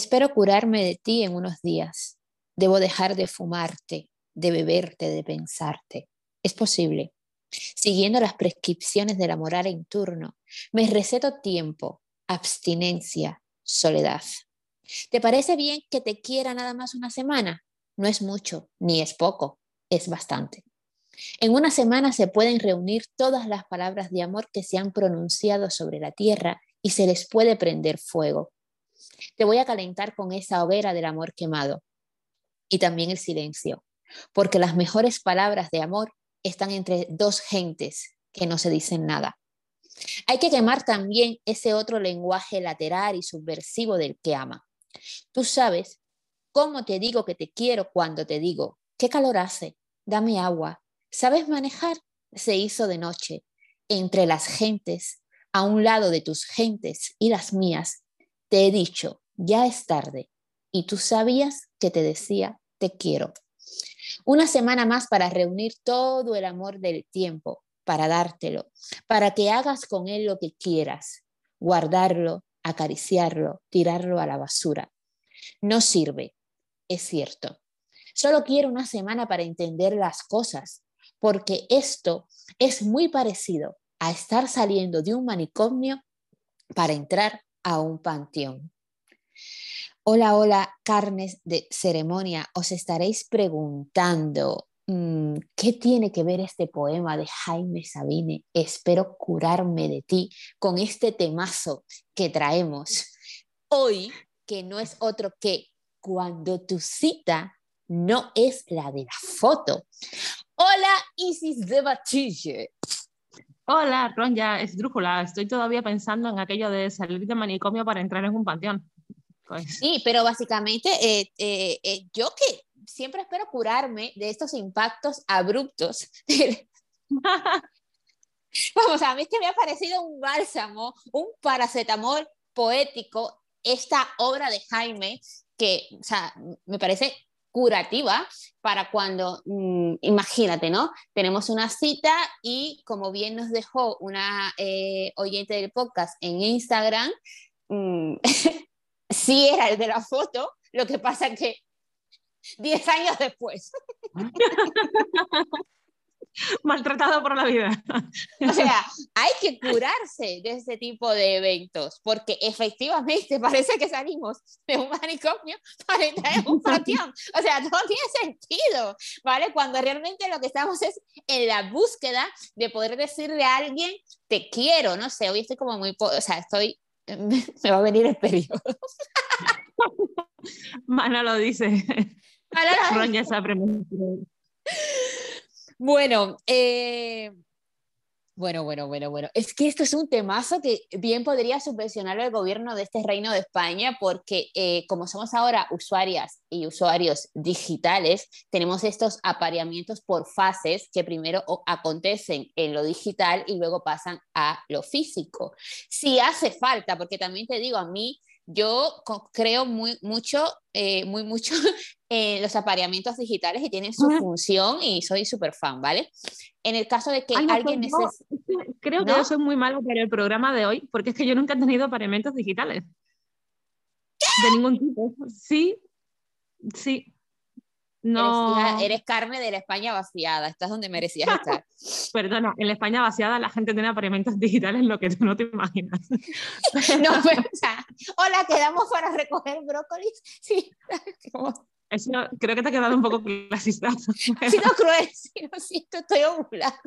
Espero curarme de ti en unos días. Debo dejar de fumarte, de beberte, de pensarte. Es posible. Siguiendo las prescripciones de la moral en turno, me receto tiempo, abstinencia, soledad. ¿Te parece bien que te quiera nada más una semana? No es mucho, ni es poco, es bastante. En una semana se pueden reunir todas las palabras de amor que se han pronunciado sobre la tierra y se les puede prender fuego. Te voy a calentar con esa hoguera del amor quemado y también el silencio, porque las mejores palabras de amor están entre dos gentes que no se dicen nada. Hay que quemar también ese otro lenguaje lateral y subversivo del que ama. Tú sabes cómo te digo que te quiero cuando te digo, ¿qué calor hace? Dame agua. ¿Sabes manejar? Se hizo de noche, entre las gentes, a un lado de tus gentes y las mías, te he dicho, ya es tarde, y tú sabías que te decía, te quiero. Una semana más para reunir todo el amor del tiempo, para dártelo, para que hagas con él lo que quieras, guardarlo, acariciarlo, tirarlo a la basura. No sirve, es cierto. Solo quiero una semana para entender las cosas, porque esto es muy parecido a estar saliendo de un manicomio para entrar a un panteón. Hola, hola, carnes de ceremonia. Os estaréis preguntando, mm, ¿qué tiene que ver este poema de Jaime Sabine? Espero curarme de ti con este temazo que traemos hoy, que no es otro que cuando tu cita no es la de la foto. Hola, Isis de Batille. Hola, Ronja, es Drújula. Estoy todavía pensando en aquello de salir de manicomio para entrar en un panteón. Pues sí, pero básicamente eh, eh, eh, yo que siempre espero curarme de estos impactos abruptos. Vamos, a mí es que me ha parecido un bálsamo, un paracetamol poético, esta obra de Jaime, que, o sea, me parece curativa para cuando, mm, imagínate, ¿no? Tenemos una cita y como bien nos dejó una eh, oyente del podcast en Instagram, mm, sí era el de la foto, lo que pasa que 10 años después. maltratado por la vida. O sea, hay que curarse de este tipo de eventos, porque efectivamente parece que salimos de un manicomio para entrar en un panteón. O sea, no tiene sentido, ¿vale? Cuando realmente lo que estamos es en la búsqueda de poder decirle a alguien, te quiero, no sé, hoy estoy como muy, o sea, estoy, me va a venir el periodo. Mana lo dice. Roña se bueno, eh, bueno, bueno, bueno, bueno. Es que esto es un temazo que bien podría subvencionar el gobierno de este reino de España porque eh, como somos ahora usuarias y usuarios digitales, tenemos estos apareamientos por fases que primero acontecen en lo digital y luego pasan a lo físico. Si hace falta, porque también te digo, a mí yo creo muy mucho, eh, muy mucho en los apareamientos digitales y tienen su función y soy súper fan, ¿vale? En el caso de que alguien necesite... Creo que yo soy muy malo para el programa de hoy porque es que yo nunca he tenido apareamientos digitales. De ningún tipo. Sí, sí. No. Eres, carne de la España vaciada, estás donde merecías estar. Perdona, en la España vaciada la gente tiene apareamientos digitales, lo que tú no te imaginas. no, pues, o sea, hola, quedamos para recoger brócolis. Sí, Eso creo que te ha quedado un poco clasista. Ha sido cruel, sí, lo siento, estoy ovulando.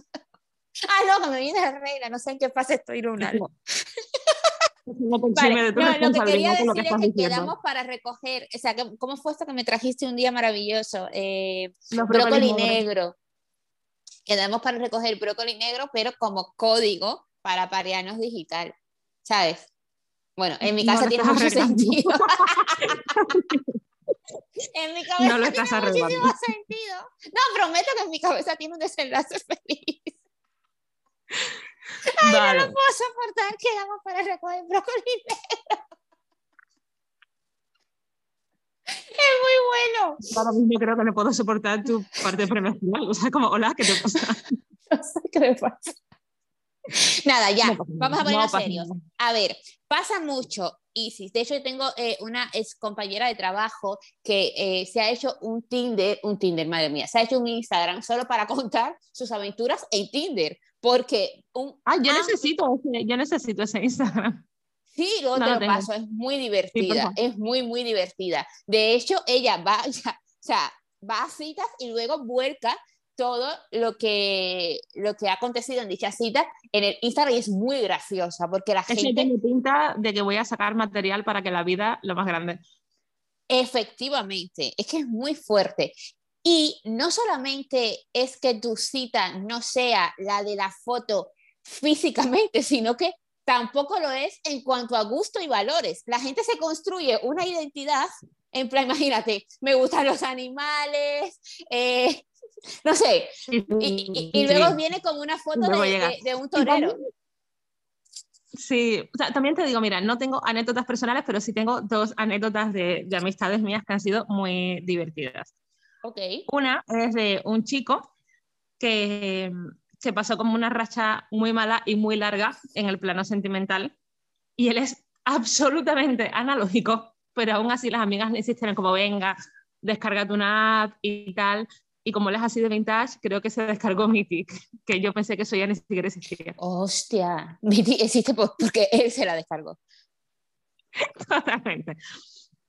Ah, no, que me viene la regla, no sé en qué fase estoy lunando. Vale, no, lo que quería decir es que quedamos para recoger, o sea, ¿cómo fue esto que me trajiste un día maravilloso? Eh, brócoli negro. Quedamos para recoger brócoli negro, pero como código para parianos digital, ¿sabes? Bueno, en mi casa tiene mucho sentido. en mi cabeza no tiene muchísimo sentido. No, prometo que en mi cabeza tiene un desenlace feliz. Ay, no lo puedo soportar, quedamos para recoger brócoli negro. Es muy bueno. Ahora mismo creo que no puedo soportar tu parte promocional. O sea, como, hola, ¿qué te pasa? No sé qué me pasa. Nada, ya, vamos a ponernos serios. A ver, pasa mucho Isis. De hecho, yo tengo eh, una ex compañera de trabajo que eh, se ha hecho un Tinder, un Tinder, madre mía, se ha hecho un Instagram solo para contar sus aventuras en Tinder, porque un... Ah, yo necesito, yo necesito ese Instagram. Sí, te lo, paso, es muy divertida, es muy, muy divertida. De hecho, ella va, o sea, va a citas y luego vuelca todo lo que, lo que ha acontecido en dicha cita en el Instagram y es muy graciosa porque la gente... tiene pinta de que voy a sacar material para que la vida lo más grande. Efectivamente, es que es muy fuerte. Y no solamente es que tu cita no sea la de la foto físicamente, sino que tampoco lo es en cuanto a gusto y valores. La gente se construye una identidad, en plan, imagínate, me gustan los animales, eh, no sé, y, luego viene como una foto de, un torero. Sí, también te digo, mira, no tengo anécdotas personales, pero sí tengo dos anécdotas de, amistades mías que han sido muy divertidas. Okay. Una es de un chico que se pasó como una racha muy mala y muy larga en el plano sentimental y él es absolutamente analógico, pero aún así las amigas le insistieron como venga, descárgate una app y tal. Y como él es así de vintage, creo que se descargó Mythic, que yo pensé que eso ya ni siquiera existía. Hostia, Mythic existe porque él se la descargó. Totalmente.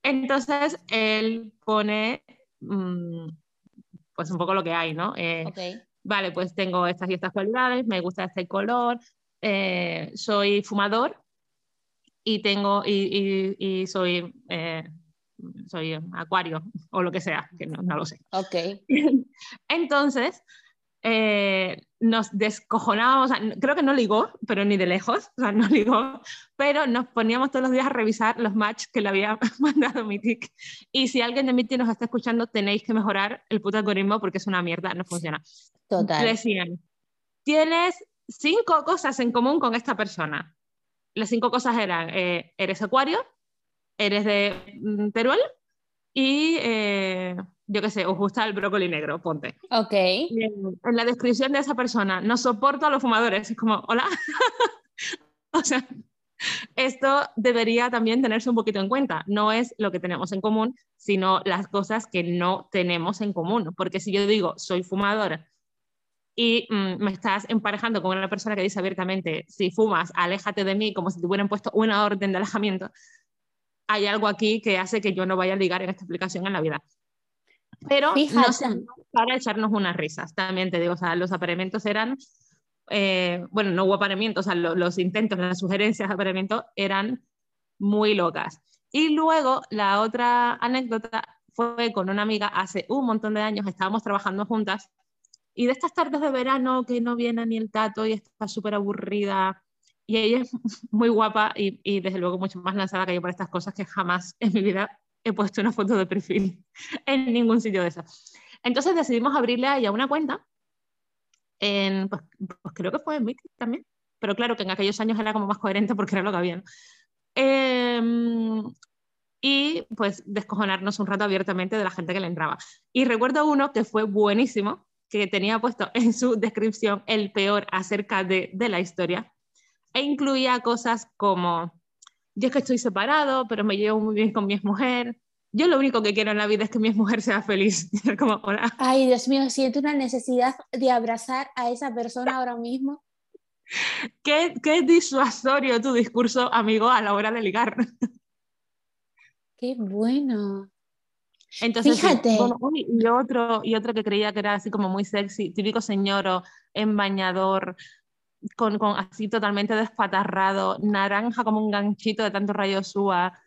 Entonces él pone mm, pues un poco lo que hay, ¿no? Eh, vale, pues tengo estas y estas cualidades, me gusta este color, eh, soy fumador y tengo y, y, soy eh, soy acuario o lo que sea, que no, no lo sé. Ok. Entonces, eh, nos descojonábamos, creo que no ligó, pero ni de lejos, o sea, no ligó, pero nos poníamos todos los días a revisar los matches que le había mandado Mythic. Y si alguien de Mythic nos está escuchando, tenéis que mejorar el puto algoritmo porque es una mierda, no funciona. Total. Decían, tienes cinco cosas en común con esta persona. Las cinco cosas eran, eh, eres acuario, eres de mm, Teruel y eh, yo qué sé, os gusta el brócoli negro, ponte. Ok. En, la descripción de esa persona, no soporto a los fumadores. Es como, hola. o sea, esto debería también tenerse un poquito en cuenta. No es lo que tenemos en común, sino las cosas que no tenemos en común. Porque si yo digo, soy fumador y mm, me estás emparejando con una persona que dice abiertamente, si fumas, aléjate de mí, como si te hubieran puesto una orden de alejamiento, hay algo aquí que hace que yo no vaya a ligar en esta explicación en la vida. Pero no para echarnos unas risas, también te digo, o sea, los apareamientos eran, eh, bueno, no hubo apareamientos, o sea, los intentos, las sugerencias de apareamiento eran muy locas. Y luego la otra anécdota fue con una amiga hace un montón de años, estábamos trabajando juntas y de estas tardes de verano que no viene ni el tato y está súper aburrida y ella es muy guapa y, y, desde luego mucho más lanzada que yo por estas cosas que jamás en mi vida he puesto una foto de perfil en ningún sitio de esas. Entonces decidimos abrirle a ella una cuenta, en, pues, pues creo que fue en Mythic también, pero claro que en aquellos años era como más coherente porque era lo que había. Em, y pues descojonarnos un rato abiertamente de la gente que le entraba. Y recuerdo uno que fue buenísimo, que tenía puesto en su descripción el peor acerca de, de la historia, e incluía cosas como, yo es que estoy separado, pero me llevo muy bien con mi mujer. Yo lo único que quiero en la vida es que mi mujer sea feliz. como, Ay, Dios mío, siento una necesidad de abrazar a esa persona ahora mismo. qué, qué disuasorio tu discurso, amigo, a la hora de ligar. Qué bueno. Entonces, Fíjate. y, otro, y otro que creía que era así como muy sexy, típico señor en bañador, con, con, así totalmente despatarrado, naranja como un ganchito de tanto rayo suba.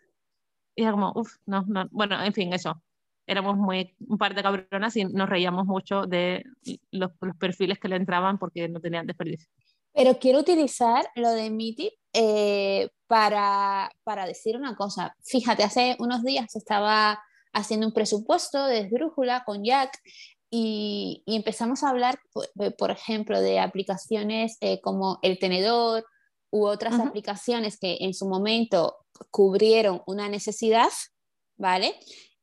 Y era como, uff, no, no. Bueno, en fin, eso. Éramos muy, un par de cabronas y nos reíamos mucho de los, los perfiles que le entraban porque no tenían desperdicio. Pero quiero utilizar lo de Miti eh, para, para decir una cosa. Fíjate, hace unos días estaba haciendo un presupuesto de esdrújula con Jack y, empezamos a hablar, por, ejemplo, de aplicaciones eh, como el tenedor u otras aplicaciones que en su momento cubrieron una necesidad, ¿vale?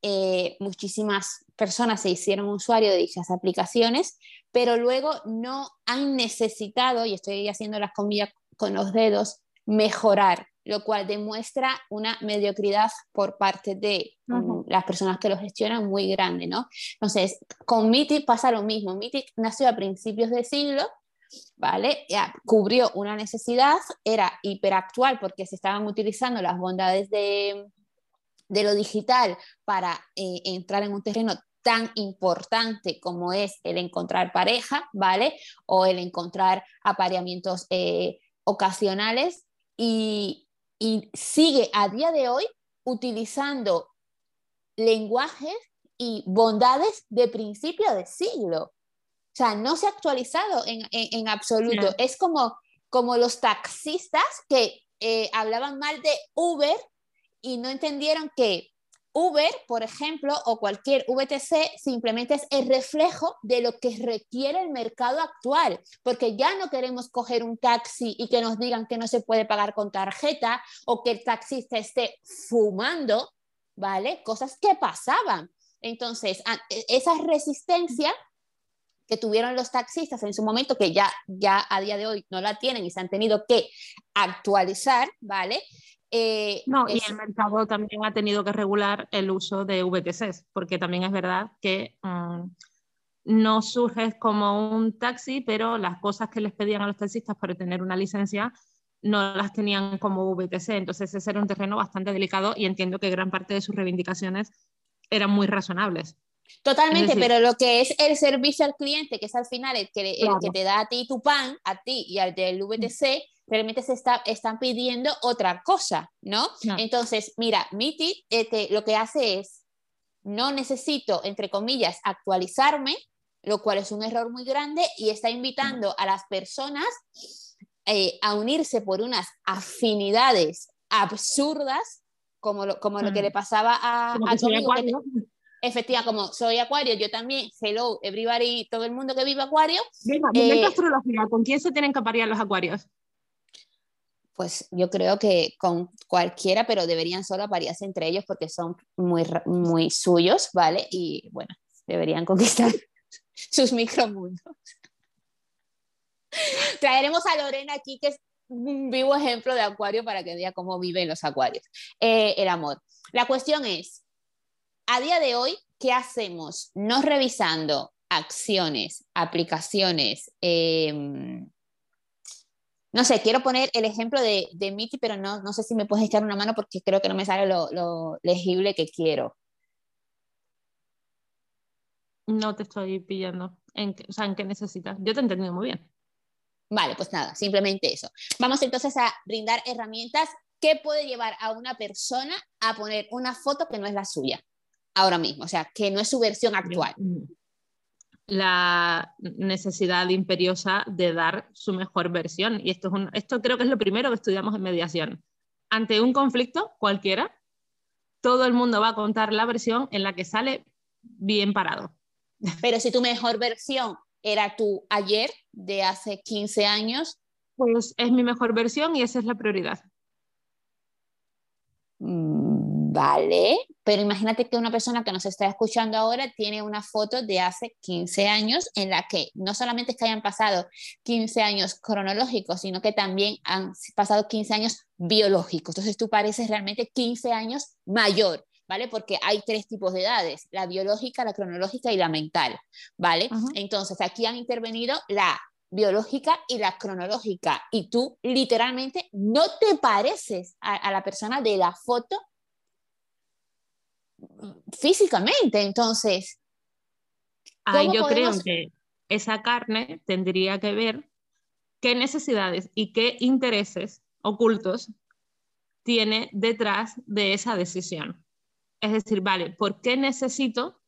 Eh, muchísimas personas se hicieron usuario de dichas aplicaciones, pero luego no han necesitado, y estoy haciendo las comillas con los dedos, mejorar lo cual demuestra una mediocridad por parte de mm, las personas que lo gestionan muy grande, ¿no? Entonces, con Mythic pasa lo mismo. Mythic nació a principios de siglo, ¿vale? Ya, cubrió una necesidad, era hiperactual porque se estaban utilizando las bondades de, de lo digital para eh, entrar en un terreno tan importante como es el encontrar pareja, ¿vale? O el encontrar apareamientos eh, ocasionales y, sigue a día de hoy utilizando lenguajes y bondades de principio de siglo. O sea, no se ha actualizado en, absoluto. Es como, como los taxistas que eh, hablaban mal de Uber y no entendieron que Uber, por ejemplo, o cualquier VTC simplemente es el reflejo de lo que requiere el mercado actual, porque ya no queremos coger un taxi y que nos digan que no se puede pagar con tarjeta o que el taxista esté fumando, ¿vale? Cosas que pasaban. Entonces, e, esa resistencia que tuvieron los taxistas en su momento, que ya, ya a día de hoy no la tienen y se han tenido que actualizar, ¿vale? Eh, no, y el mercado también ha tenido que regular el uso de VTCs, porque también es verdad que mm, no surge como un taxi, pero las cosas que les pedían a los taxistas para tener una licencia no las tenían como VTC. Entonces ese era un terreno bastante delicado y entiendo que gran parte de sus reivindicaciones eran muy razonables. Totalmente, pero lo que es el servicio al cliente, que es al final el que, el que te da a ti tu pan, a ti y al del VTC, realmente se está, están pidiendo otra cosa, ¿no? Entonces, mira, MITI este, lo que hace es, no necesito, entre comillas, actualizarme, lo cual es un error muy grande y está invitando a las personas eh, a unirse por unas afinidades absurdas, como lo, como lo que le pasaba a, a efectivamente, como soy acuario, yo también, hello, everybody, todo el mundo que vive acuario. Venga, eh, astrología, ¿con quién se tienen que parir los acuarios? Pues yo creo que con cualquiera, pero deberían solo aparearse entre ellos porque son muy, muy suyos, ¿vale? Y bueno, deberían conquistar sus micromundos. Traeremos a Lorena aquí, que es un vivo ejemplo de acuario para que vea cómo viven los acuarios. Eh, el amor. La cuestión es, a día de hoy, ¿qué hacemos? No revisando acciones, aplicaciones, eh, no sé, quiero poner el ejemplo de, de Miti, pero no, no sé si me puedes echar una mano porque creo que no me sale lo, legible que quiero. No te estoy pillando. ¿En o sea, ¿en qué necesitas? Yo te he entendido muy bien. Vale, pues nada, simplemente eso. Vamos entonces a brindar herramientas que puede llevar a una persona a poner una foto que no es la suya ahora mismo, o sea, que no es su versión actual la necesidad imperiosa de dar su mejor versión. Y esto, es esto creo que es lo primero que estudiamos en mediación. Ante un conflicto cualquiera, todo el mundo va a contar la versión en la que sale bien parado. Pero si tu mejor versión era tu ayer de hace 15 años. Pues es mi mejor versión y esa es la prioridad. Mm, Vale, pero imagínate que una persona que nos está escuchando ahora tiene una foto de hace 15 años en la que no solamente es que hayan pasado 15 años cronológicos, sino que también han pasado 15 años biológicos. Entonces tú pareces realmente 15 años mayor, ¿vale? Porque hay tres tipos de edades, la biológica, la cronológica y la mental, ¿vale? Entonces aquí han intervenido la biológica y la cronológica y tú literalmente no te pareces a la persona de la foto físicamente. Entonces, Ahí yo creo que esa carne tendría que ver qué necesidades y qué intereses ocultos tiene detrás de esa decisión. Es decir, vale, ¿por qué necesito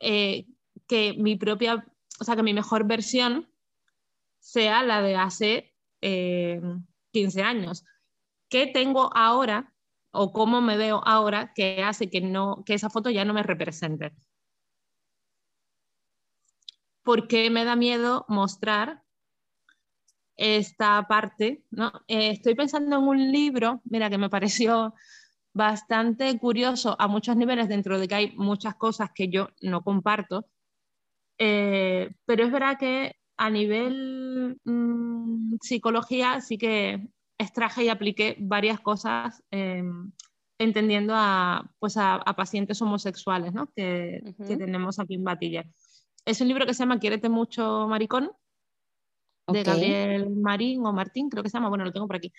eh, que mi propia, o sea, que mi mejor versión sea la de hace 15 eh, años? ¿Qué tengo ahora o cómo me veo ahora que hace que, no, que esa foto ya no me represente. ¿Por qué me da miedo mostrar esta parte? ¿no? Eh, estoy pensando en un libro, mira, que me pareció bastante curioso a muchos niveles, dentro de que hay muchas cosas que yo no comparto, eh, pero es verdad que a nivel mm, psicología sí que extraje y apliqué varias cosas em, entendiendo a, pues a, pacientes homosexuales ¿no? que, que, tenemos aquí en Batilla. Es un libro que se llama Quiérete mucho, maricón, de Gabriel Marín o Martín, creo que se llama, bueno, lo tengo por aquí.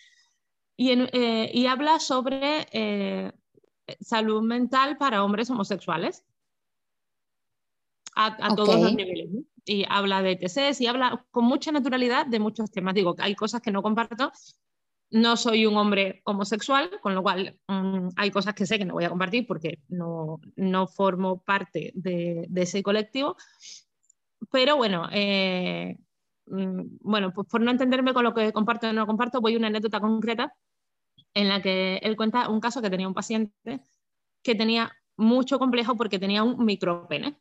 Y, eh, y habla sobre eh, salud mental para hombres homosexuales a, todos los niveles. Y habla de TCS y habla con mucha naturalidad de muchos temas. Digo, hay cosas que no comparto. No soy un hombre homosexual, con lo cual mm, hay cosas que sé que no voy a compartir porque no, no formo parte de, ese colectivo. Pero bueno, eh, mm, bueno, pues por no entenderme con lo que comparto o no comparto, voy a una anécdota concreta en la que él cuenta un caso que tenía un paciente que tenía mucho complejo porque tenía un micropene.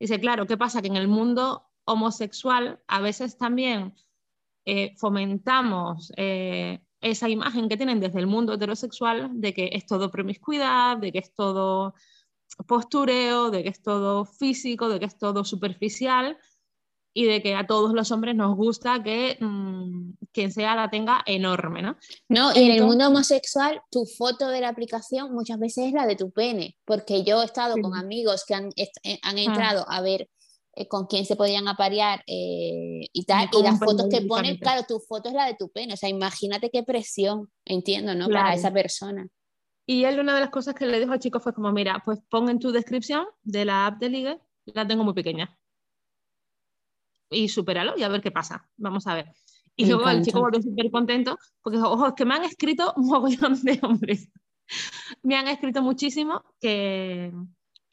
Dice, claro, ¿qué pasa? Que en el mundo homosexual a veces también eh, fomentamos eh, esa imagen que tienen desde el mundo heterosexual de que es todo promiscuidad, de que es todo postureo, de que es todo físico, de que es todo superficial y de que a todos los hombres nos gusta que mm, quien sea la tenga enorme, ¿no? No, y en el mundo homosexual tu foto de la aplicación muchas veces es la de tu pene, porque yo he estado con amigos que han, eh, ah. entrado a ver eh, con quién se podían aparear eh, y tal, y, las fotos que ponen, claro, tu foto es la de tu pene, o sea, imagínate qué presión, entiendo, ¿no? Para esa persona. Y él una de las cosas que le dijo al chico fue como, mira, pues pon en tu descripción de la app de ligue, la tengo muy pequeña y supéralo y a ver qué pasa. Vamos a ver. Y luego el chico volvió súper contento porque dijo, ojo, es que me han escrito un mogollón de hombres. me han escrito muchísimo que,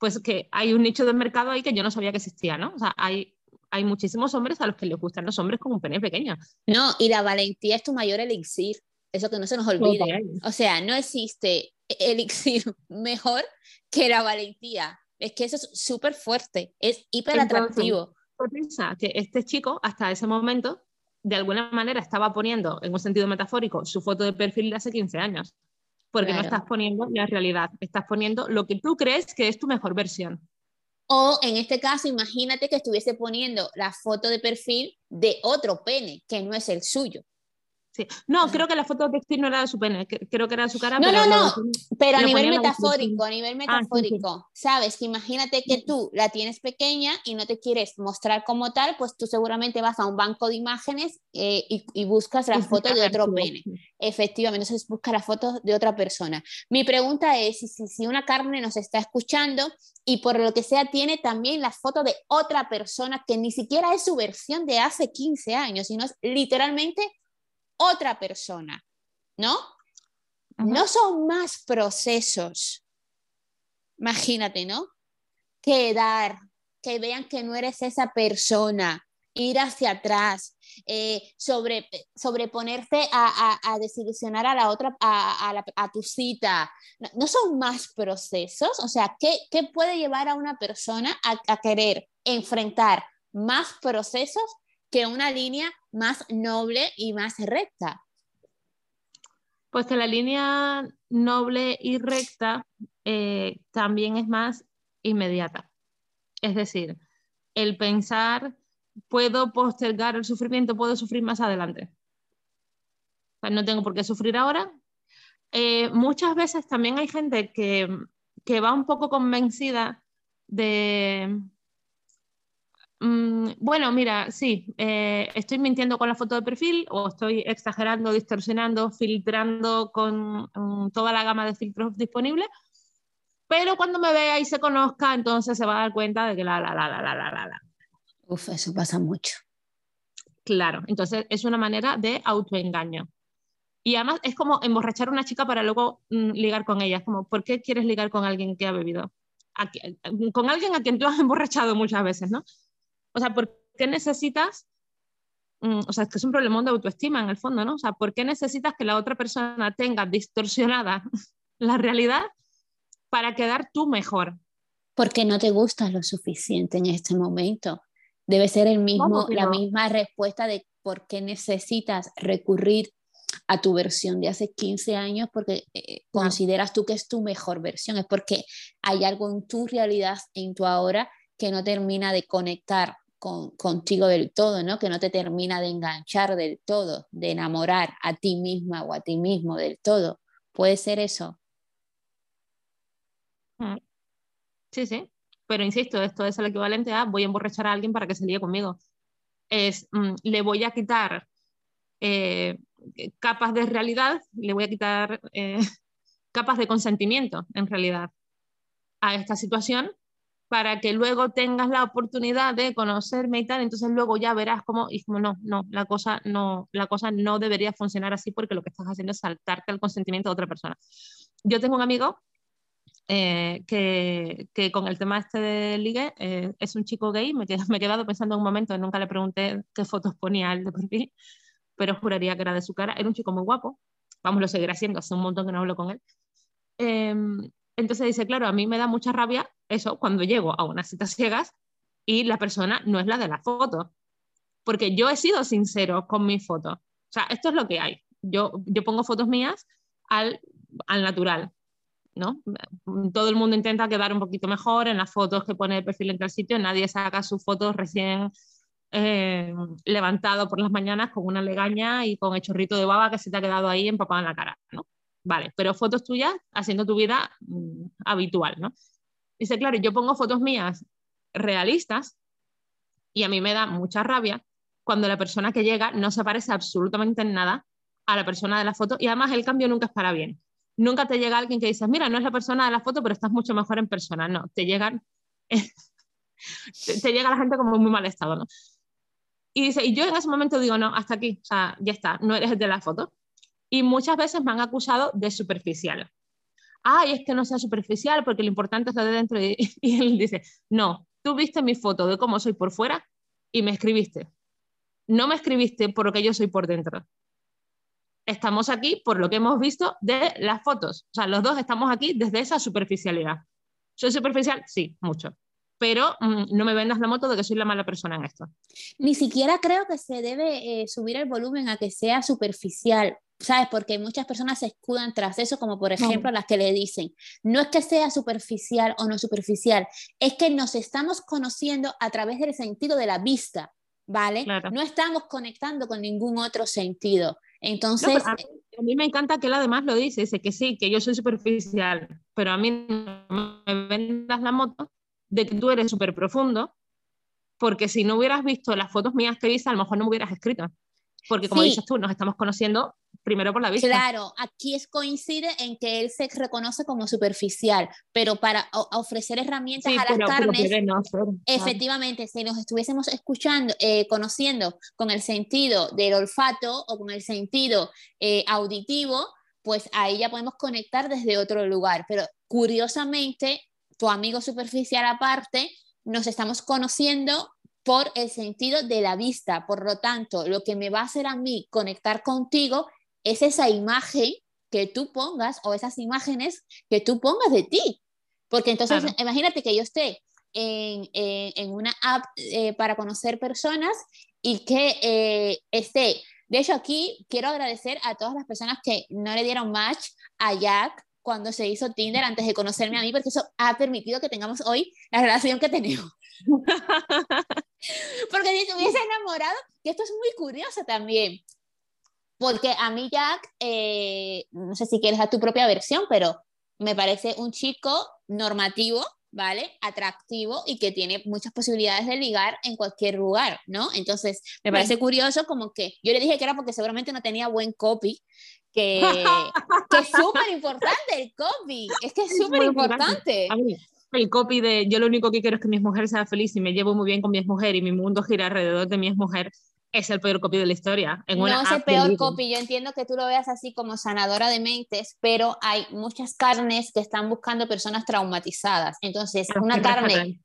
pues que hay un nicho de mercado ahí que yo no sabía que existía, ¿no? O sea, hay, hay muchísimos hombres a los que les gustan los hombres con un pene pequeño. No, y la valentía es tu mayor elixir. Eso que no se nos olvide. O sea, no existe elixir mejor que la valentía. Es que eso es súper fuerte, es hiper atractivo piensa que este chico, hasta ese momento, de alguna manera estaba poniendo, en un sentido metafórico, su foto de perfil de hace 15 años. Porque no estás poniendo la realidad, estás poniendo lo que tú crees que es tu mejor versión. O en este caso, imagínate que estuviese poniendo la foto de perfil de otro pene, que no es el suyo. No, creo que la foto de perfil no era de su pene, creo que era de su cara. No, pero no, no, pero a nivel metafórico, a nivel metafórico, sabes que imagínate que tú la tienes pequeña y no te quieres mostrar como tal, pues tú seguramente vas a un banco de imágenes eh, y, buscas la foto de otro pene. Efectivamente, entonces busca la foto de otra persona. Mi pregunta es si, si una carne nos está escuchando y por lo que sea tiene también la foto de otra persona que ni siquiera es su versión de hace 15 años, sino es literalmente otra persona, ¿no? No son más procesos, imagínate, ¿no? Que dar, que vean que no eres esa persona, ir hacia atrás, eh, sobre, sobreponerte a, a, desilusionar a la otra, a, tu cita. No, son más procesos? O sea, ¿qué, ¿qué, puede llevar a una persona a, querer enfrentar más procesos que una línea más noble y más recta? Pues que la línea noble y recta eh, también es más inmediata. Es decir, el pensar, puedo postergar el sufrimiento, puedo sufrir más adelante. no tengo por qué sufrir ahora. Eh, muchas veces también hay gente que, que va un poco convencida de, Mm, bueno, mira, sí, eh, estoy mintiendo con la foto de perfil o estoy exagerando, distorsionando, filtrando con mm, toda la gama de filtros disponibles, pero cuando me vea y se conozca, entonces se va a dar cuenta de que la, la, la, la, la, la, la. Uf, eso pasa mucho. Claro, entonces es una manera de autoengaño. Y además es como emborrachar a una chica para luego mm, ligar con ella. Es como, ¿por qué quieres ligar con alguien que ha bebido? con alguien a quien tú has emborrachado muchas veces, ¿no? O sea, ¿por qué necesitas? Mm, o sea, es que es un problemón de autoestima en el fondo, ¿no? O sea, ¿por qué necesitas que la otra persona tenga distorsionada la realidad para quedar tú mejor? Porque no te gustas lo suficiente en este momento. Debe ser el mismo, la misma respuesta de por qué necesitas recurrir a tu versión de hace 15 años porque eh, consideras tú que es tu mejor versión, es porque hay algo en tu realidad, en tu ahora, que no termina de conectar contigo del todo, ¿no? Que no te termina de enganchar del todo, de enamorar a ti misma o a ti mismo del todo. ¿Puede ser eso? Mm. Sí, sí. Pero insisto, esto es el equivalente a voy a emborrachar a alguien para que se líe conmigo. Es, mm, le voy a quitar eh, capas de realidad, le voy a quitar eh, capas de consentimiento, en realidad, a esta situación para que luego tengas la oportunidad de conocerme y tal, entonces luego ya verás cómo, y como no, no, la cosa no, la cosa no debería funcionar así porque lo que estás haciendo es saltarte al consentimiento de otra persona. Yo tengo un amigo eh, que, que, con el tema este de ligue eh, es un chico gay, me, he quedado pensando en un momento, nunca le pregunté qué fotos ponía él de perfil, pero juraría que era de su cara, era un chico muy guapo, vamos, lo seguirá haciendo, hace un montón que no hablo con él. Em, entonces dice, claro, a mí me da mucha rabia eso cuando llego a unas citas ciegas y la persona no es la de la foto, porque yo he sido sincero con mi foto. O sea, esto es lo que hay. Yo, yo pongo fotos mías al, al natural, ¿no? Todo el mundo intenta quedar un poquito mejor en las fotos que pone el perfil en tal sitio, nadie saca sus fotos recién eh, levantado por las mañanas con una legaña y con el chorrito de baba que se te ha quedado ahí empapado en la cara, ¿no? Vale, pero fotos tuyas haciendo tu vida mm, habitual, ¿no? Dice, claro, yo pongo fotos mías realistas y a mí me da mucha rabia cuando la persona que llega no se parece absolutamente en nada a la persona de la foto y además el cambio nunca es para bien. Nunca te llega alguien que dice, mira, no es la persona de la foto, pero estás mucho mejor en persona. No, te llegan, te, llega la gente como muy mal estado, ¿no? Y dice, y yo en ese momento digo, no, hasta aquí, o sea, ya está, no eres el de la foto. Y muchas veces me han acusado de superficial ay, es que no sea superficial porque lo importante es lo de dentro. Y, él dice, no, tú viste mi foto de cómo soy por fuera y me escribiste. No me escribiste por lo que yo soy por dentro. Estamos aquí por lo que hemos visto de las fotos. O sea, los dos estamos aquí desde esa superficialidad. ¿Soy superficial? Sí, mucho. Pero mm, no me vendas la moto de que soy la mala persona en esto. Ni siquiera creo que se debe eh, subir el volumen a que sea superficial. ¿Sabes? Porque muchas personas se escudan tras eso, como por ejemplo las que le dicen, no es que sea superficial o no superficial, es que nos estamos conociendo a través del sentido de la vista, ¿vale? No estamos conectando con ningún otro sentido. Entonces... a, mí, me encanta que él además lo dice, dice que sí, que yo soy superficial, pero a mí no me vendas la moto de que tú eres súper profundo, porque si no hubieras visto las fotos mías que viste, a lo mejor no me hubieras escrito. Porque como dices tú, nos estamos conociendo primero por la vista. Claro, aquí es coincide en que él se reconoce como superficial, pero para ofrecer herramientas a las carnes, efectivamente, si nos estuviésemos escuchando, eh, conociendo con el sentido del olfato o con el sentido eh, auditivo, pues ahí ya podemos conectar desde otro lugar. Pero curiosamente, tu amigo superficial aparte, nos estamos conociendo por el sentido de la vista. Por lo tanto, lo que me va a hacer a mí conectar contigo es esa imagen que tú pongas o esas imágenes que tú pongas de ti. Porque entonces, imagínate que yo esté en, en, una app eh, para conocer personas y que eh, esté. De hecho, aquí quiero agradecer a todas las personas que no le dieron match a Jack cuando se hizo Tinder antes de conocerme a mí, porque eso ha permitido que tengamos hoy la relación que tenemos. porque si te hubiese enamorado, que esto es muy curioso también, porque a mí Jack, eh, no sé si quieres dar tu propia versión, pero me parece un chico normativo, ¿vale? Atractivo y que tiene muchas posibilidades de ligar en cualquier lugar, ¿no? Entonces, me parece curioso como que yo le dije que era porque seguramente no tenía buen copy, que, es súper importante el copy, es que es súper importante. El copy de yo lo único que quiero es que mi mujer sea feliz y me llevo muy bien con mi mujer y mi mundo gira alrededor de mi mujer es el peor copy de la historia. En no es el peor copy, yo entiendo que tú lo veas así como sanadora de mentes, pero hay muchas carnes que están buscando personas traumatizadas. Entonces, una carne...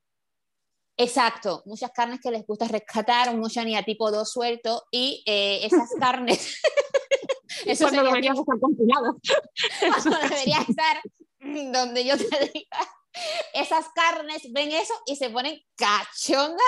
Exacto, muchas carnes que les gusta rescatar, un a tipo 2 suelto y eh, esas carnes... eso Cuando debería estar compilado. Cuando debería estar donde yo te diga. Esas carnes ven eso y se ponen cachondas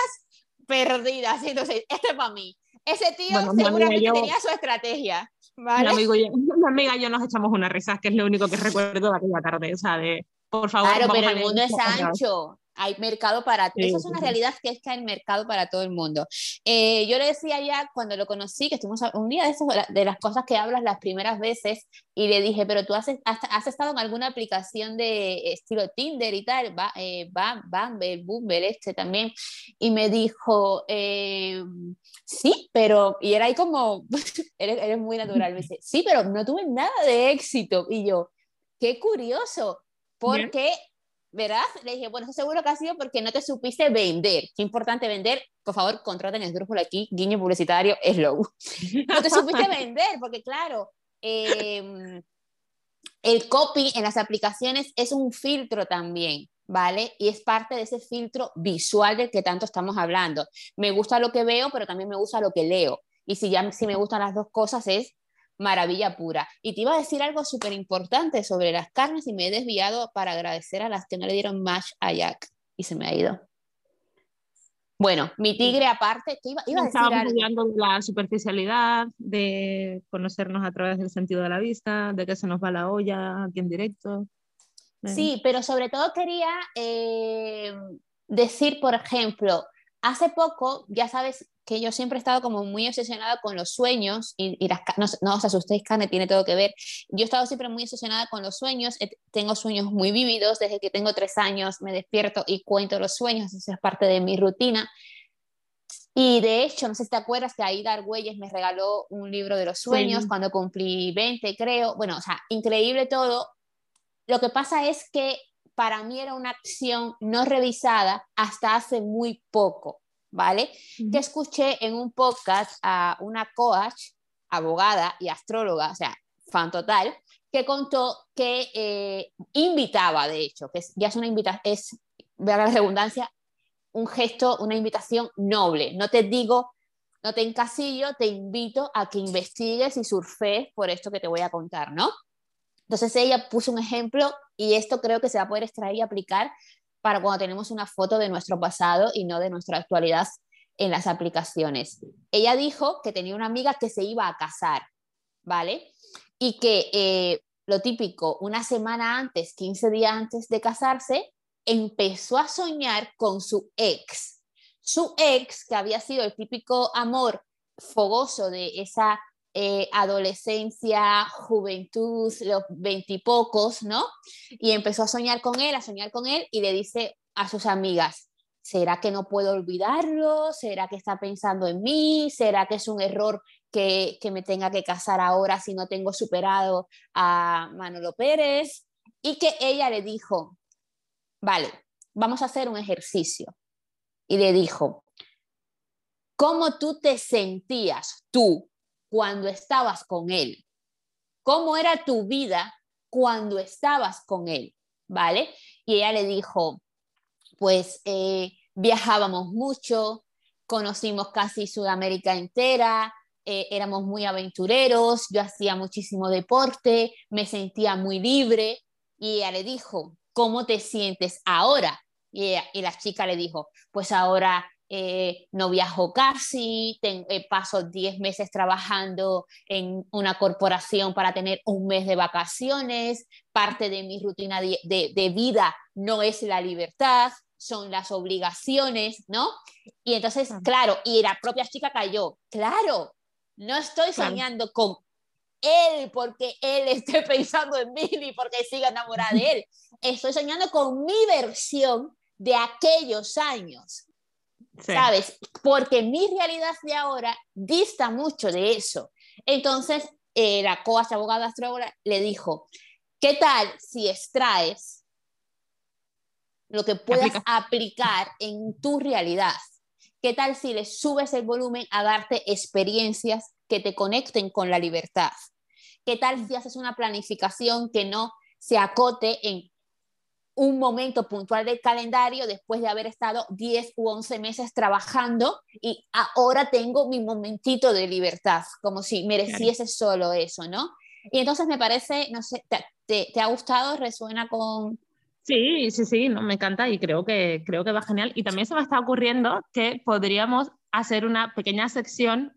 perdidas. Entonces, esto es para mí. Ese tío seguramente tenía su estrategia. ¿vale? Mi, amigo y, amiga y yo nos echamos una risa, que es lo único que recuerdo de aquella tarde. O sea, de, por favor. Claro, pero el mundo es ancho. Hay mercado para Eso es una realidad que es que hay mercado para todo el mundo. Eh, yo le decía ya cuando lo conocí, que estuvimos un día de, esos, de las cosas que hablas las primeras veces, y le dije, pero tú has, has, estado en alguna aplicación de estilo Tinder y tal, va, eh, Bumble, Bumble, este también, y me dijo, eh, sí, pero, y era ahí como, eres, eres muy natural, me dice, sí, pero no tuve nada de éxito, y yo, qué curioso, porque ¿verdad? Le dije, bueno, seguro que ha sido porque no te supiste vender. Qué importante vender. Por favor, contraten el grupo aquí, guiño publicitario, slow. No te supiste vender, porque claro, em, el copy en las aplicaciones es un filtro también, ¿vale? Y es parte de ese filtro visual del que tanto estamos hablando. Me gusta lo que veo, pero también me gusta lo que leo. Y si ya si me gustan las dos cosas es maravilla pura. Y te iba a decir algo súper importante sobre las carnes y me he desviado para agradecer a las que no le dieron match a Jack y se me ha ido. Bueno, mi tigre aparte, iba, iba a decir hablando de la superficialidad, de conocernos a través del sentido de la vista, de que se nos va la olla aquí en directo. Sí, pero sobre todo quería eh, decir, por ejemplo, hace poco, ya sabes que yo siempre he estado como muy obsesionada con los sueños y, las, no, no, os asustéis, carne tiene todo que ver. Yo he estado siempre muy obsesionada con los sueños, tengo sueños muy vívidos, desde que tengo tres años me despierto y cuento los sueños, eso es parte de mi rutina. Y de hecho, no sé si te acuerdas que Aida Argüelles me regaló un libro de los sueños cuando cumplí 20, creo. Bueno, o sea, increíble todo. Lo que pasa es que para mí era una acción no revisada hasta hace muy poco. ¿Vale? Que escuché en un podcast a una coach, abogada y astróloga, o sea, fan total, que contó que eh, invitaba, de hecho, que ya es una invitación, es, voy a la redundancia, un gesto, una invitación noble. No te digo, no te encasillo, te invito a que investigues y surfes por esto que te voy a contar, ¿no? Entonces ella puso un ejemplo y esto creo que se va a poder extraer y aplicar para cuando tenemos una foto de nuestro pasado y no de nuestra actualidad en las aplicaciones. Ella dijo que tenía una amiga que se iba a casar, ¿vale? Y que eh, lo típico, una semana antes, 15 días antes de casarse, empezó a soñar con su ex. Su ex, que había sido el típico amor fogoso de esa eh, adolescencia, juventud, los veintipocos, ¿no? Y empezó a soñar con él, a soñar con él, y le dice a sus amigas, ¿será que no puedo olvidarlo? ¿Será que está pensando en mí? ¿Será que es un error que, que me tenga que casar ahora si no tengo superado a Manolo Pérez? Y que ella le dijo, vale, vamos a hacer un ejercicio. Y le dijo, ¿cómo tú te sentías tú cuando estabas con él? ¿Cómo era tu vida cuando estabas con él? ¿Vale? Y ella le dijo, pues eh, viajábamos mucho, conocimos casi Sudamérica entera, eh, éramos muy aventureros, yo hacía muchísimo deporte, me sentía muy libre. Y ella le dijo, ¿cómo te sientes ahora? Y, y la chica le dijo, pues ahora eh, no viajo casi, eh, paso 10 meses trabajando en una corporación para tener un mes de vacaciones, parte de mi rutina de, vida no es la libertad, son las obligaciones, ¿no? Y entonces, claro, y la propia chica cayó, claro, no estoy soñando con él porque él esté pensando en mí ni porque siga enamorada de él, estoy soñando con mi versión de aquellos años. ¿Sabes? Porque mi realidad de ahora dista mucho de eso. Entonces, eh, la coach abogada astróloga le dijo, ¿qué tal si extraes lo que puedas aplicar en tu realidad? ¿Qué tal si le subes el volumen a darte experiencias que te conecten con la libertad? ¿Qué tal si haces una planificación que no se acote en un momento puntual del calendario después de haber estado 10 u 11 meses trabajando y ahora tengo mi momentito de libertad, como si mereciese solo eso, ¿no? Y entonces me parece, no sé, ¿te, te, ha gustado? ¿Resuena con...? Sí, sí, sí, no, me encanta y creo que, creo que va genial. Y también se me está ocurriendo que podríamos hacer una pequeña sección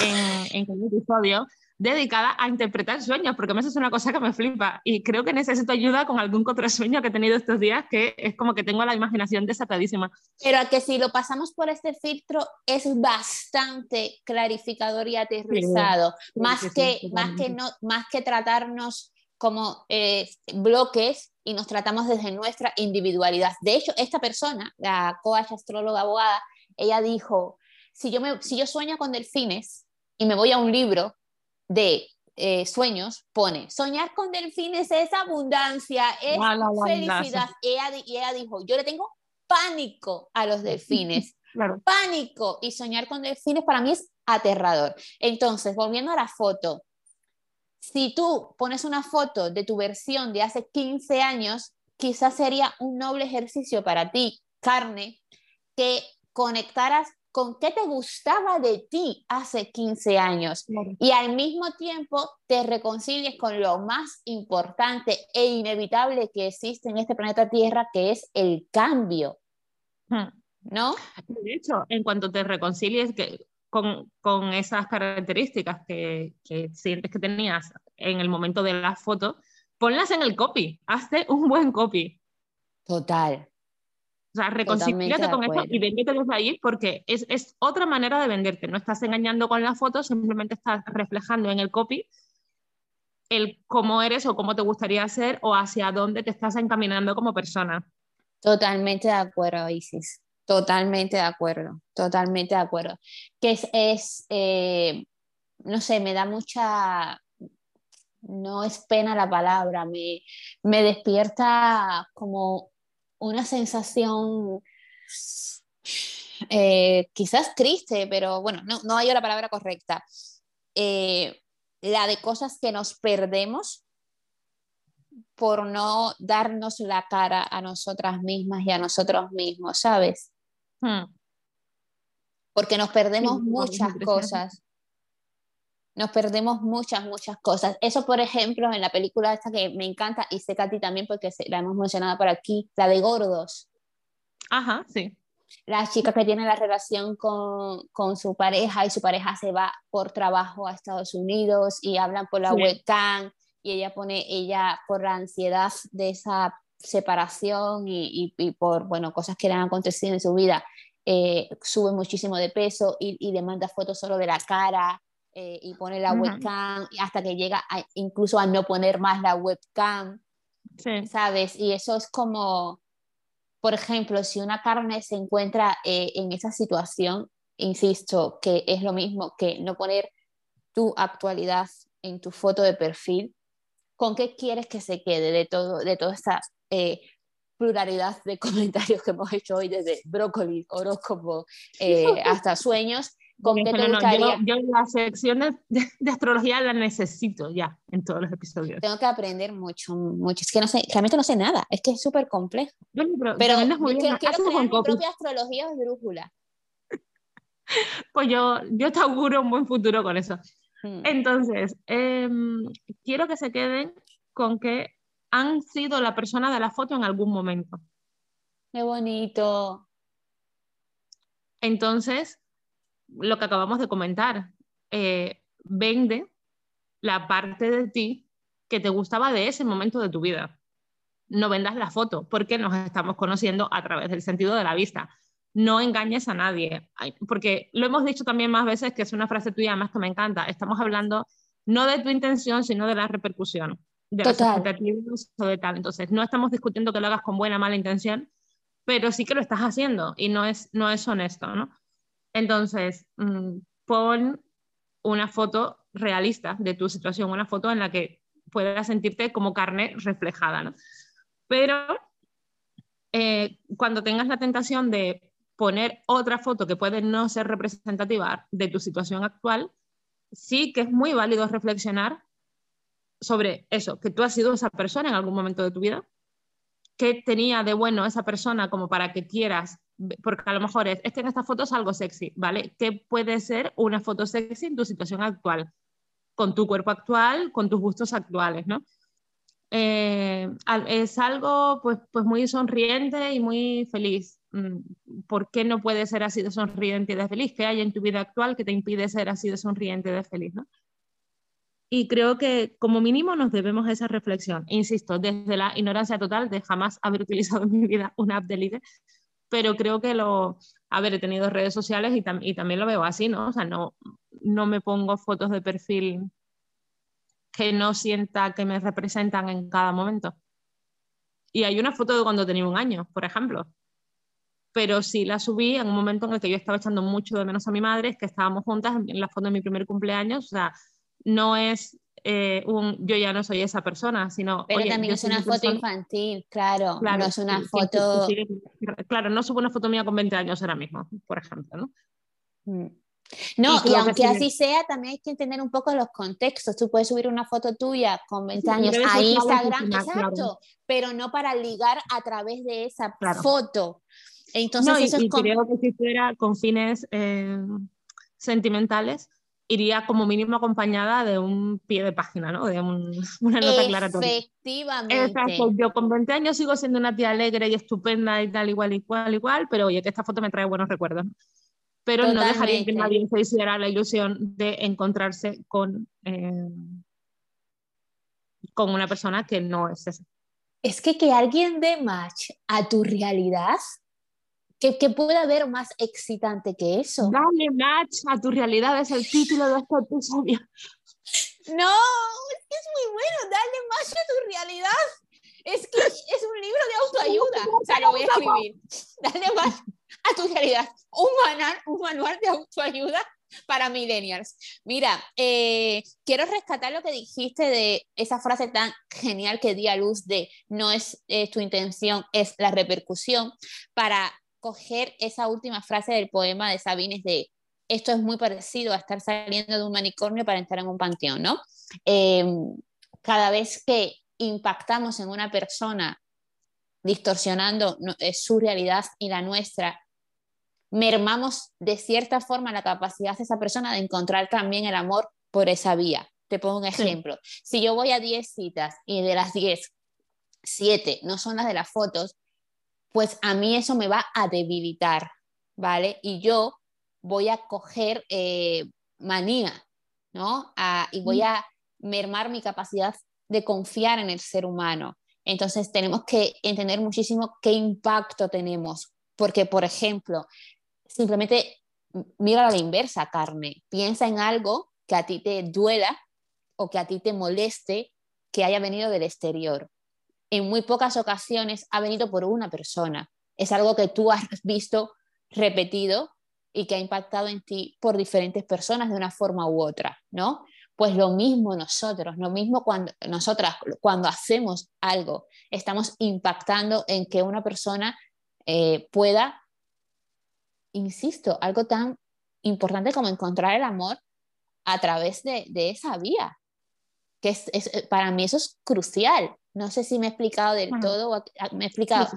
en, en el episodio dedicada a interpretar sueños, porque eso es una cosa que me flipa y creo que necesito ayuda con algún otro sueño que he tenido estos días que es como que tengo la imaginación desatadísima. Pero a que si lo pasamos por este filtro es bastante clarificador y aterrizado, más, que, más, que no, más que tratarnos como eh, bloques y nos tratamos desde nuestra individualidad. De hecho, esta persona, la coach astróloga abogada, ella dijo, si yo, me, si yo sueño con delfines y me voy a un libro de eh, sueños, pone, soñar con delfines es abundancia, es felicidad. Y ella, dijo, yo le tengo pánico a los delfines, pánico. Y soñar con delfines para mí es aterrador. Entonces, volviendo a la foto, si tú pones una foto de tu versión de hace 15 años, quizás sería un noble ejercicio para ti, carne, que conectaras con qué te gustaba de ti hace 15 años y al mismo tiempo te reconcilies con lo más importante e inevitable que existe en este planeta Tierra, que es el cambio. Hmm. ¿No? De hecho, en cuanto te reconcilies que, con, con esas características que, que sientes que tenías en el momento de la foto, ponlas en el copy, hazte un buen copy. Total, sea, reconcíliate con esto y véndete desde ahí porque es, es, otra manera de venderte. No estás engañando con la foto, simplemente estás reflejando en el copy el cómo eres o cómo te gustaría ser o hacia dónde te estás encaminando como persona. Totalmente de acuerdo, Isis. Totalmente de acuerdo, totalmente de acuerdo. Que es, es eh, no sé, me da mucha, no es pena la palabra, me, me despierta como una sensación eh, quizás triste, pero bueno, no, no hay la palabra correcta. Eh, la de cosas que nos perdemos por no darnos la cara a nosotras mismas y a nosotros mismos, ¿sabes? Hmm. Porque nos perdemos muchas cosas nos perdemos muchas, muchas cosas. Eso, por ejemplo, en la película esta que me encanta y sé que a ti también porque la hemos mencionado por aquí, la de Gordos. Ajá, sí. La chica que tiene la relación con, con su pareja y su pareja se va por trabajo a Estados Unidos y hablan por la webcam y ella pone, ella por la ansiedad de esa separación y, y, por, bueno, cosas que le han acontecido en su vida, eh, sube muchísimo de peso y, y le manda fotos solo de la cara eh, y pone la webcam hasta que llega incluso a no poner más la webcam, ¿sabes? Y eso es como, por ejemplo, si una carne se encuentra eh, en esa situación, insisto, que es lo mismo que no poner tu actualidad en tu foto de perfil, ¿con qué quieres que se quede de, todo, de toda esta eh, pluralidad de comentarios que hemos hecho hoy, desde brócoli, horóscopo, hasta sueños? Yo, las secciones de, astrología las necesito ya en todos los episodios. Tengo que aprender mucho, mucho. Es que no sé, realmente no sé nada, es que es súper complejo. pero, pero muy quiero crear mi propia astrología brújula. Pues yo, yo te auguro un buen futuro con eso. Hmm. Entonces, em, quiero que se queden con que han sido la persona de la foto en algún momento. Qué bonito. Entonces, lo que acabamos de comentar, eh, vende la parte de ti que te gustaba de ese momento de tu vida. No vendas la foto, porque nos estamos conociendo a través del sentido de la vista. No engañes a nadie, porque lo hemos dicho también más veces, que es una frase tuya más que me encanta. Estamos hablando no de tu intención, sino de la repercusión, de las expectativas o de tal. Entonces, no estamos discutiendo que lo hagas con buena o mala intención, pero sí que lo estás haciendo y no es, no es honesto, ¿no? Entonces, mm, pon una foto realista de tu situación, una foto en la que puedas sentirte como carne reflejada, ¿no? Pero eh, cuando tengas la tentación de poner otra foto que puede no ser representativa de tu situación actual, sí que es muy válido reflexionar sobre eso, que tú has sido esa persona en algún momento de tu vida, qué tenía de bueno esa persona como para que quieras porque a lo mejor es, es que en esta foto es algo sexy, ¿vale? ¿Qué puede ser una foto sexy en tu situación actual? Con tu cuerpo actual, con tus gustos actuales, ¿no? Eh, es algo pues, pues muy sonriente y muy feliz. Mm, ¿Por qué no puede ser así de sonriente y de feliz? ¿Qué hay en tu vida actual que te impide ser así de sonriente y de feliz? ¿no? y creo que como mínimo nos debemos esa reflexión. Insisto, desde la ignorancia total de jamás haber utilizado en mi vida una app de ligue, pero creo que lo, haber tenido redes sociales y, y, también lo veo así, ¿no? O sea, no, no me pongo fotos de perfil que no sienta que me representan en cada momento. Y hay una foto de cuando tenía un año, por ejemplo. Pero sí la subí en un momento en el que yo estaba echando mucho de menos a mi madre, que estábamos juntas en la foto de mi primer cumpleaños. O sea, no es eh, un yo ya no soy esa persona, sino. Pero también es una foto infantil, claro, No es una foto. claro, no subo una foto mía con 20 años ahora mismo, por ejemplo, ¿no? Mm. No, y, aunque así sea, también hay que entender un poco los contextos. Tú puedes subir una foto tuya con 20 años a Instagram, exacto, pero no para ligar a través de esa foto. Entonces, eso y, creo que si fuera con fines eh, sentimentales, iría como mínimo acompañada de un pie de página, ¿no? De una nota aclaratoria. Efectivamente. Exacto. Yo con 20 años sigo siendo una tía alegre y estupenda y tal, igual, igual, igual, pero oye, que esta foto me trae buenos recuerdos pero no dejaría que nadie se hiciera la ilusión de encontrarse con, eh, con una persona que no es esa. Es que que alguien dé match a tu realidad, que, que puede haber más excitante que eso. Dale match a tu realidad es el título de este episodio. No, es que es muy bueno, dale match a tu realidad. Es que es un libro de autoayuda. O sea, lo voy a escribir. Dale match a tu realidad. Un manual, un manual de autoayuda para millennials. Mira, eh, quiero rescatar lo que dijiste de esa frase tan genial que di a luz de no es tu intención, es la repercusión, para coger esa última frase del poema de Sabines de esto es muy parecido a estar saliendo de un manicomio para entrar en un panteón, ¿no? Eh, cada vez que impactamos en una persona distorsionando eh, su realidad y la nuestra mermamos de cierta forma la capacidad de esa persona de encontrar también el amor por esa vía. Te pongo un ejemplo. Si yo voy a 10 citas y de las 10, 7 no son las de las fotos, pues a mí eso me va a debilitar, ¿vale? Y yo voy a coger eh, manía, ¿no? y voy a mermar mi capacidad de confiar en el ser humano. Entonces tenemos que entender muchísimo qué impacto tenemos, porque, por ejemplo, simplemente mira a la inversa, carne. Piensa en algo que a ti te duela o que a ti te moleste que haya venido del exterior. En muy pocas ocasiones ha venido por una persona. Es algo que tú has visto repetido y que ha impactado en ti por diferentes personas de una forma u otra, ¿no? Pues lo mismo nosotros, lo mismo cuando nosotras, cuando hacemos algo, estamos impactando en que una persona eh, pueda insisto, algo tan importante como encontrar el amor a través de, esa vía, que es, para mí eso es crucial. No sé si me he explicado del todo o me he explicado.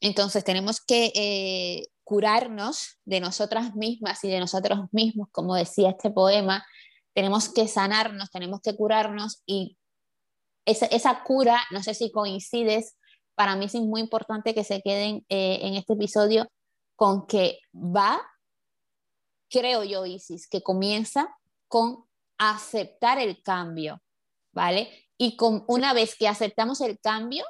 Entonces tenemos que eh, curarnos de nosotras mismas y de nosotros mismos, como decía este poema, tenemos que sanarnos, tenemos que curarnos y esa, esa cura, no sé si coincides, para mí es muy importante que se queden eh, en este episodio con que va, creo yo, Isis, que comienza con aceptar el cambio, ¿vale? Y con, una vez que aceptamos el cambio,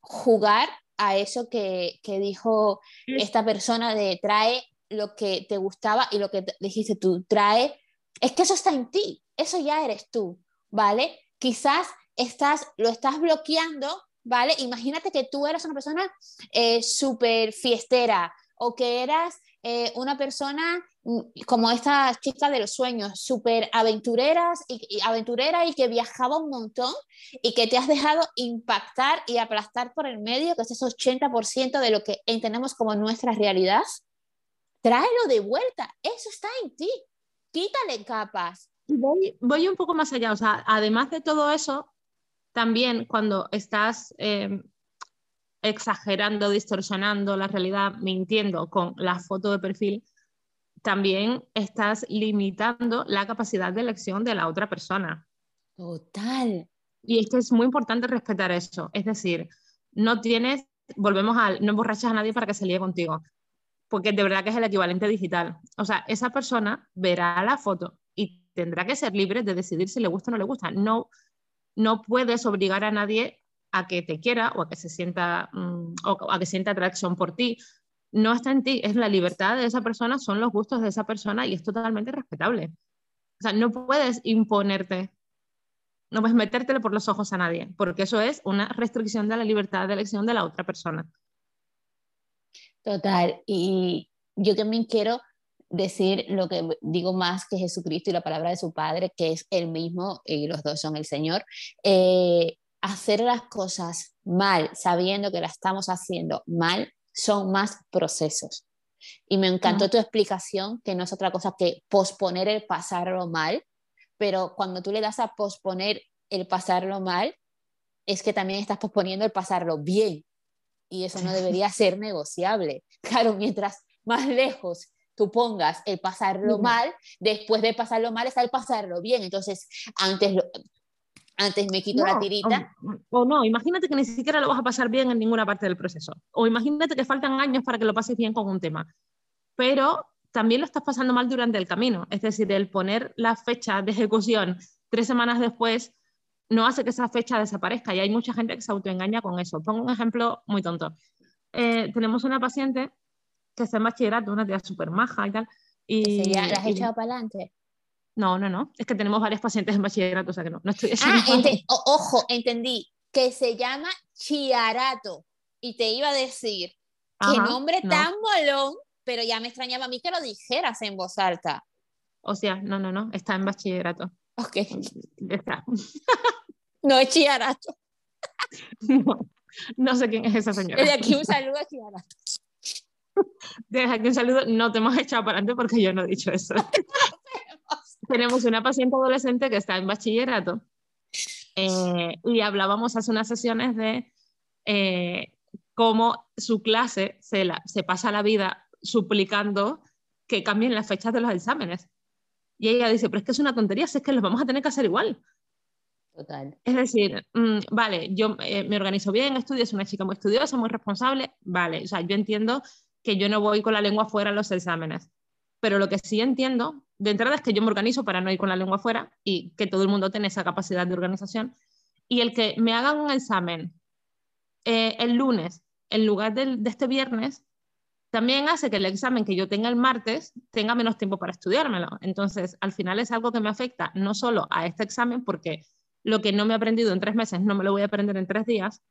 jugar a eso que, dijo esta persona de trae lo que te gustaba y lo que dijiste tú, trae, es que eso está en ti, eso ya eres tú, ¿vale? Quizás estás, lo estás bloqueando, ¿vale? Imagínate que tú eres una persona eh, súper fiestera, o que eras eh, una persona mm, como esta chica de los sueños, súper aventureras y, aventurera y que viajaba un montón y que te has dejado impactar y aplastar por el medio, que es ese 80% de lo que entendemos como nuestra realidad, tráelo de vuelta, eso está en ti, quítale capas. Voy, voy un poco más allá, o sea, además de todo eso, también cuando estás eh, exagerando, distorsionando la realidad, mintiendo con la foto de perfil, también estás limitando la capacidad de elección de la otra persona. Total. Y es que es muy importante respetar eso. Es decir, no tienes, volvemos al, no emborrachas a nadie para que se líe contigo, porque de verdad que es el equivalente digital. O sea, esa persona verá la foto y tendrá que ser libre de decidir si le gusta o no le gusta. No, no puedes obligar a nadie a que te quiera o a que se sienta mm, o a que sienta atracción por ti. No está en ti, es la libertad de esa persona, son los gustos de esa persona y es totalmente respetable. O sea, no puedes imponerte, no puedes metértelo por los ojos a nadie, porque eso es una restricción de la libertad de elección de la otra persona. Total, y yo también quiero decir lo que digo más que Jesucristo y la palabra de su Padre, que es el mismo y los dos son el Señor. Eh, hacer las cosas mal, sabiendo que las estamos haciendo mal, son más procesos. Y me encantó tu explicación, que no es otra cosa que posponer el pasarlo mal, pero cuando tú le das a posponer el pasarlo mal, es que también estás posponiendo el pasarlo bien. Y eso no debería ser negociable. Claro, mientras más lejos tú pongas el pasarlo mal, después de pasarlo mal está el pasarlo bien. Entonces, antes, antes me quito la tirita. O, no, imagínate que ni siquiera lo vas a pasar bien en ninguna parte del proceso. O imagínate que faltan años para que lo pases bien con un tema. Pero también lo estás pasando mal durante el camino. Es decir, el poner la fecha de ejecución tres semanas después no hace que esa fecha desaparezca y hay mucha gente que se autoengaña con eso. Pongo un ejemplo muy tonto. Eh, tenemos una paciente que está en bachillerato, una tía súper maja y tal. Y, ¿La has echado para adelante? No, no, no. Es que tenemos varios pacientes en bachillerato, o sea que no. no estoy ah, ojo, entendí. Que se llama Chiarato. Y te iba a decir, qué nombre tan molón, pero ya me extrañaba a mí que lo dijeras en voz alta. O sea, no, no, no. Está en bachillerato. Ok. Está. no es Chiarato. no, no sé quién es esa señora. Desde aquí un saludo a Chiarato. Desde aquí un saludo. No te hemos echado para adelante porque yo no he dicho eso. Tenemos una paciente adolescente que está en bachillerato eh, y hablábamos hace unas sesiones de eh, cómo su clase se, la, se pasa la vida suplicando que cambien las fechas de los exámenes. Y ella dice, pero es que es una tontería, es que los vamos a tener que hacer igual. Total. Es decir, mm, vale, yo eh, me organizo bien, estudio, es una chica muy estudiosa, muy responsable, vale, o sea, yo entiendo que yo no voy con la lengua fuera a los exámenes. Pero lo que sí entiendo de entrada es que yo me organizo para no ir con la lengua fuera y que todo el mundo tenga esa capacidad de organización. Y el que me hagan un examen eh, el lunes en lugar de, de este viernes también hace que el examen que yo tenga el martes tenga menos tiempo para estudiármelo. Entonces, al final es algo que me afecta no solo a este examen, porque lo que no me he aprendido en tres meses no me lo voy a aprender en tres días,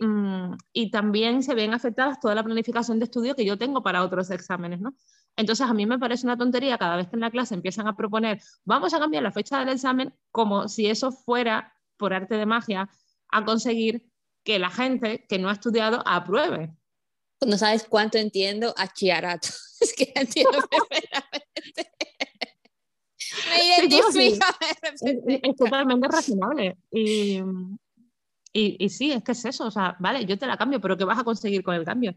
Mm, y, también se ven afectadas toda la planificación de estudio que yo tengo para otros exámenes, ¿no? Entonces a mí me parece una tontería cada vez que en la clase empiezan a proponer, vamos a cambiar la fecha del examen, como si eso fuera, por arte de magia, a conseguir que la gente que no ha estudiado apruebe. No sabes cuánto entiendo a Chiarato. Es que entiendo perfectamente. Me identifica. Es, es, totalmente razonable. Y, y, sí, es que es eso, o sea, vale, yo te la cambio, pero ¿qué vas a conseguir con el cambio?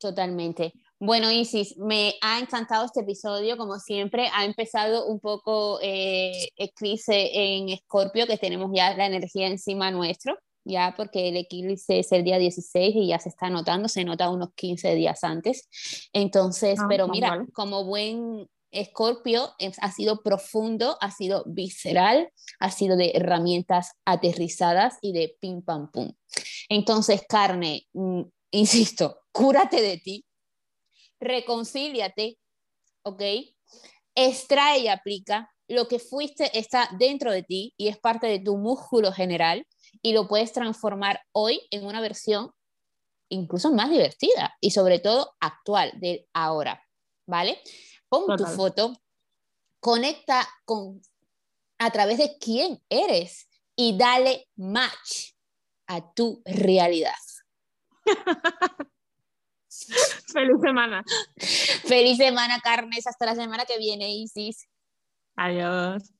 Totalmente. Bueno, Isis, me ha encantado este episodio, como siempre, ha empezado un poco eh, eclipse en Escorpio, que tenemos ya la energía encima nuestro, ya porque el eclipse es el día 16 y ya se está notando, se nota unos 15 días antes. Entonces, ah, pero mira, como buen Escorpio ha sido profundo, ha sido visceral, ha sido de herramientas aterrizadas y de pim pam pum. Entonces, carne, mm, insisto, cúrate de ti, reconcíliate, ¿ok? Extrae y aplica. Lo que fuiste está dentro de ti y es parte de tu músculo general y lo puedes transformar hoy en una versión incluso más divertida y sobre todo actual de ahora, ¿vale? Pon tu foto, conecta con a través de quién eres y dale match a tu realidad. Feliz semana. Feliz semana, Carnes. Hasta la semana que viene, Isis. Adiós.